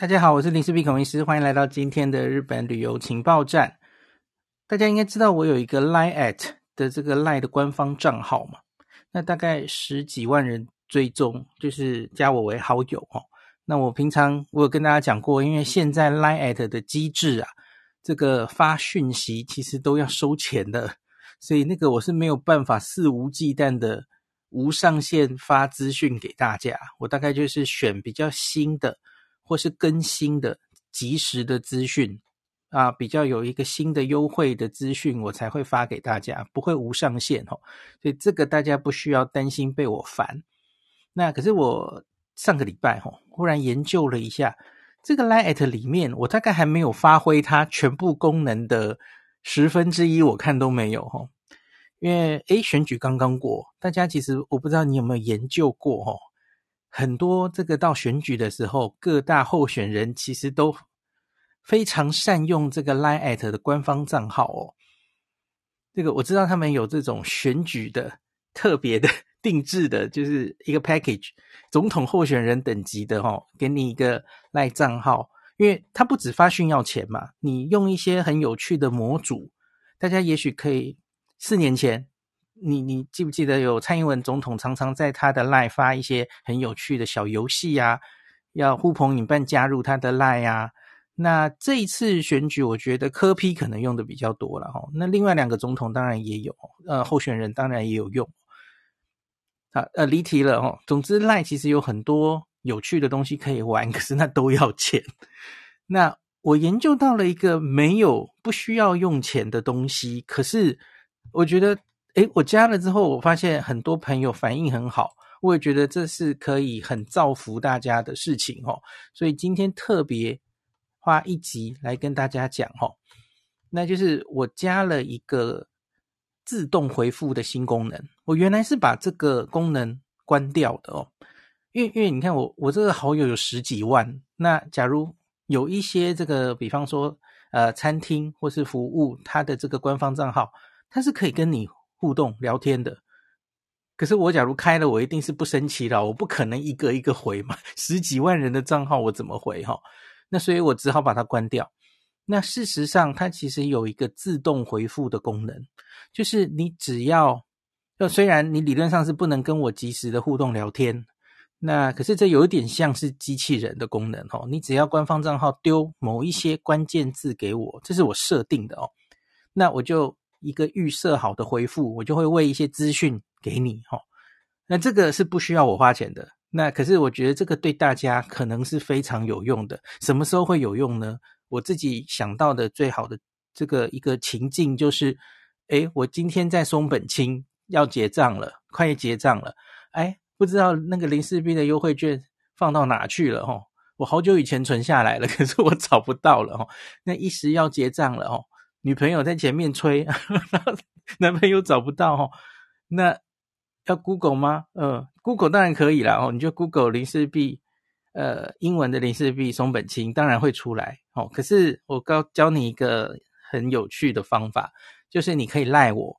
大家好，我是林氏璧孔医师，欢迎来到今天的日本旅游情报站。大家应该知道我有一个 Line at 的这个 Line 的官方账号嘛？那大概十几万人追踪，就是加我为好友哦。那我平常我有跟大家讲过，因为现在 Line at 的机制啊，这个发讯息其实都要收钱的，所以那个我是没有办法肆无忌惮的无上限发资讯给大家。我大概就是选比较新的。或是更新的及时的资讯啊，比较有一个新的优惠的资讯，我才会发给大家，不会无上限哦。所以这个大家不需要担心被我烦。那可是我上个礼拜哦，忽然研究了一下这个 Line@ 里面，我大概还没有发挥它全部功能的十分之一，我看都没有哦。因为诶，选举刚刚过，大家其实我不知道你有没有研究过哦。很多这个到选举的时候，各大候选人其实都非常善用这个 Line@ at 的官方账号哦。这个我知道他们有这种选举的特别的定制的，就是一个 package，总统候选人等级的哦，给你一个赖账号，因为他不止发讯要钱嘛，你用一些很有趣的模组，大家也许可以四年前。你你记不记得有蔡英文总统常常在他的 LINE 发一些很有趣的小游戏呀，要呼朋引伴加入他的 LINE 呀。那这一次选举，我觉得柯 P 可能用的比较多了哈。那另外两个总统当然也有，呃，候选人当然也有用。好，呃，离题了哦。总之，LINE 其实有很多有趣的东西可以玩，可是那都要钱。那我研究到了一个没有不需要用钱的东西，可是我觉得。诶，我加了之后，我发现很多朋友反应很好，我也觉得这是可以很造福大家的事情哦。所以今天特别花一集来跟大家讲哦，那就是我加了一个自动回复的新功能。我原来是把这个功能关掉的哦，因为因为你看我我这个好友有十几万，那假如有一些这个，比方说呃餐厅或是服务，它的这个官方账号，它是可以跟你。互动聊天的，可是我假如开了，我一定是不生气的，我不可能一个一个回嘛，十几万人的账号我怎么回哈？那所以我只好把它关掉。那事实上，它其实有一个自动回复的功能，就是你只要，就虽然你理论上是不能跟我及时的互动聊天，那可是这有一点像是机器人的功能哦。你只要官方账号丢某一些关键字给我，这是我设定的哦，那我就。一个预设好的回复，我就会喂一些资讯给你哈。那这个是不需要我花钱的。那可是我觉得这个对大家可能是非常有用的。什么时候会有用呢？我自己想到的最好的这个一个情境就是，诶，我今天在松本清要结账了，快结账了。哎，不知道那个林氏璧的优惠券放到哪去了哈？我好久以前存下来了，可是我找不到了哈。那一时要结账了哈。女朋友在前面吹，男朋友找不到哦，那要 Google 吗？呃，Google 当然可以啦哦，你就 Google 林氏璧，呃，英文的林氏璧松本清当然会出来哦。可是我告教你一个很有趣的方法，就是你可以赖我，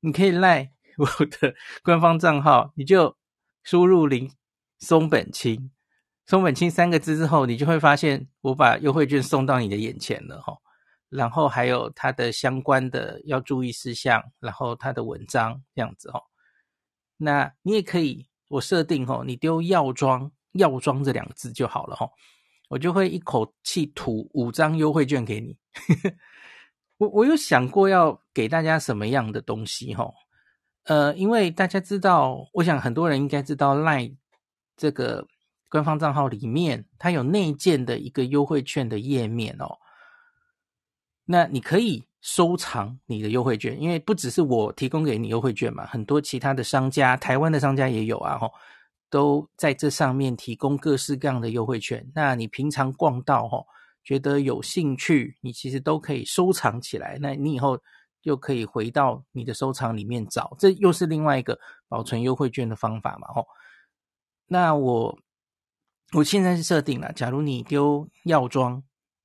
你可以赖我的官方账号，你就输入林松本清，松本清三个字之后，你就会发现我把优惠券送到你的眼前了哈。然后还有它的相关的要注意事项，然后它的文章这样子哦。那你也可以，我设定哦，你丢药妆药妆这两个字就好了哦，我就会一口气吐五张优惠券给你。我我有想过要给大家什么样的东西哦？呃，因为大家知道，我想很多人应该知道，LINE 这个官方账号里面它有内建的一个优惠券的页面哦。那你可以收藏你的优惠券，因为不只是我提供给你优惠券嘛，很多其他的商家，台湾的商家也有啊，吼，都在这上面提供各式各样的优惠券。那你平常逛到，吼，觉得有兴趣，你其实都可以收藏起来。那你以后又可以回到你的收藏里面找，这又是另外一个保存优惠券的方法嘛，吼。那我我现在是设定了，假如你丢药妆，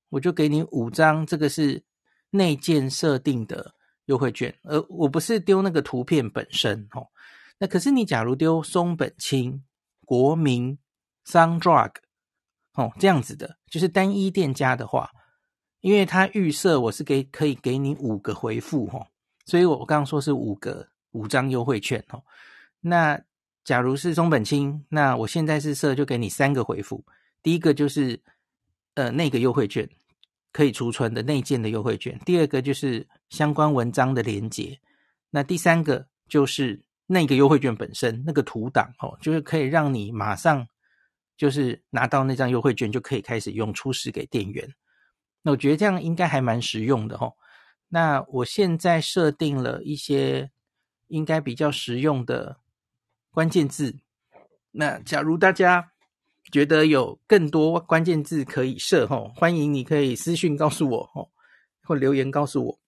我就给你五张，这个是。内建设定的优惠券，而我不是丢那个图片本身哦。那可是你假如丢松本清、国民、Sun Drug，哦，这样子的，就是单一店家的话，因为他预设我是给可以给你五个回复哦，所以我刚刚说是五个五张优惠券哦。那假如是松本清，那我现在是设就给你三个回复，第一个就是呃那个优惠券可以储存的内建的优惠券，第二个就是相关文章的连接，那第三个就是那个优惠券本身那个图档哦，就是可以让你马上。就是拿到那张优惠券就可以开始用，出示给店员。那我觉得这样应该还蛮实用的齁。那我现在设定了一些应该比较实用的关键字。那假如大家觉得有更多关键字可以设齁，欢迎你可以私讯告诉我哦，或留言告诉我。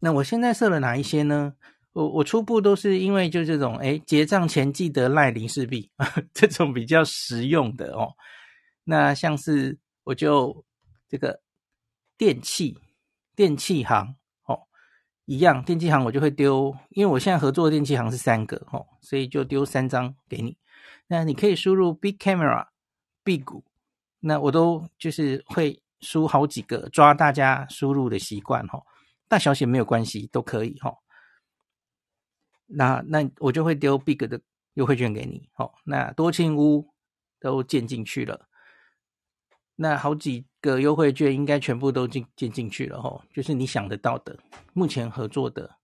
那我现在设了哪一些呢？我我初步都是因为就这种诶结账前记得赖林氏璧这种比较实用的哦。那像是我就这个电器电器行哦一样，电器行我就会丢，因为我现在合作的电器行是三个哦，所以就丢三张给你。那你可以输入 Big Camera Big，那我都就是会输好几个，抓大家输入的习惯哈，大小写没有关系，都可以哈。那那我就会丢 Big 的优惠券给你，好，那多庆屋都建进去了，那好几个优惠券应该全部都进建进去了，吼，就是你想得到的，目前合作的，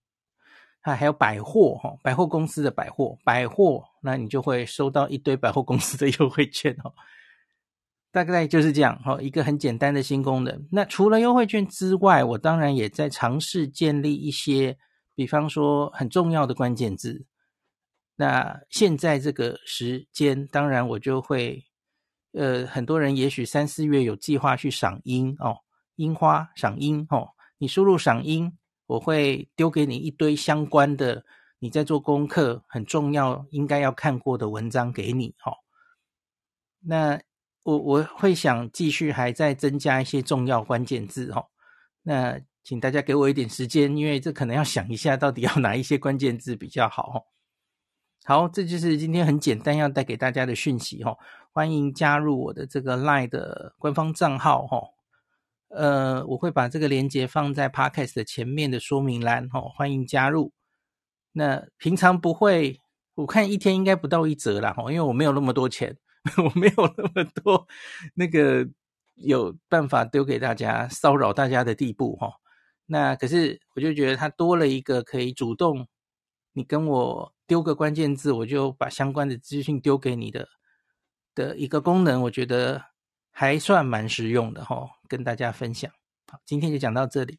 还还有百货，哈，百货公司的百货，百货，那你就会收到一堆百货公司的优惠券，哦，大概就是这样，哈，一个很简单的新功能。那除了优惠券之外，我当然也在尝试建立一些。比方说很重要的关键字，那现在这个时间，当然我就会，呃，很多人也许三四月有计划去赏樱哦，樱花赏樱哦，你输入赏樱，我会丢给你一堆相关的，你在做功课很重要应该要看过的文章给你哦。那我我会想继续还在增加一些重要关键字哦，那。请大家给我一点时间，因为这可能要想一下，到底要哪一些关键字比较好。好，这就是今天很简单要带给大家的讯息哈。欢迎加入我的这个 LINE 的官方账号哈。呃，我会把这个链接放在 Podcast 的前面的说明栏哈。欢迎加入。那平常不会，我看一天应该不到一折啦哈，因为我没有那么多钱，我没有那么多那个有办法丢给大家骚扰大家的地步哈。那可是，我就觉得它多了一个可以主动，你跟我丢个关键字，我就把相关的资讯丢给你的的一个功能，我觉得还算蛮实用的哈，跟大家分享。好，今天就讲到这里，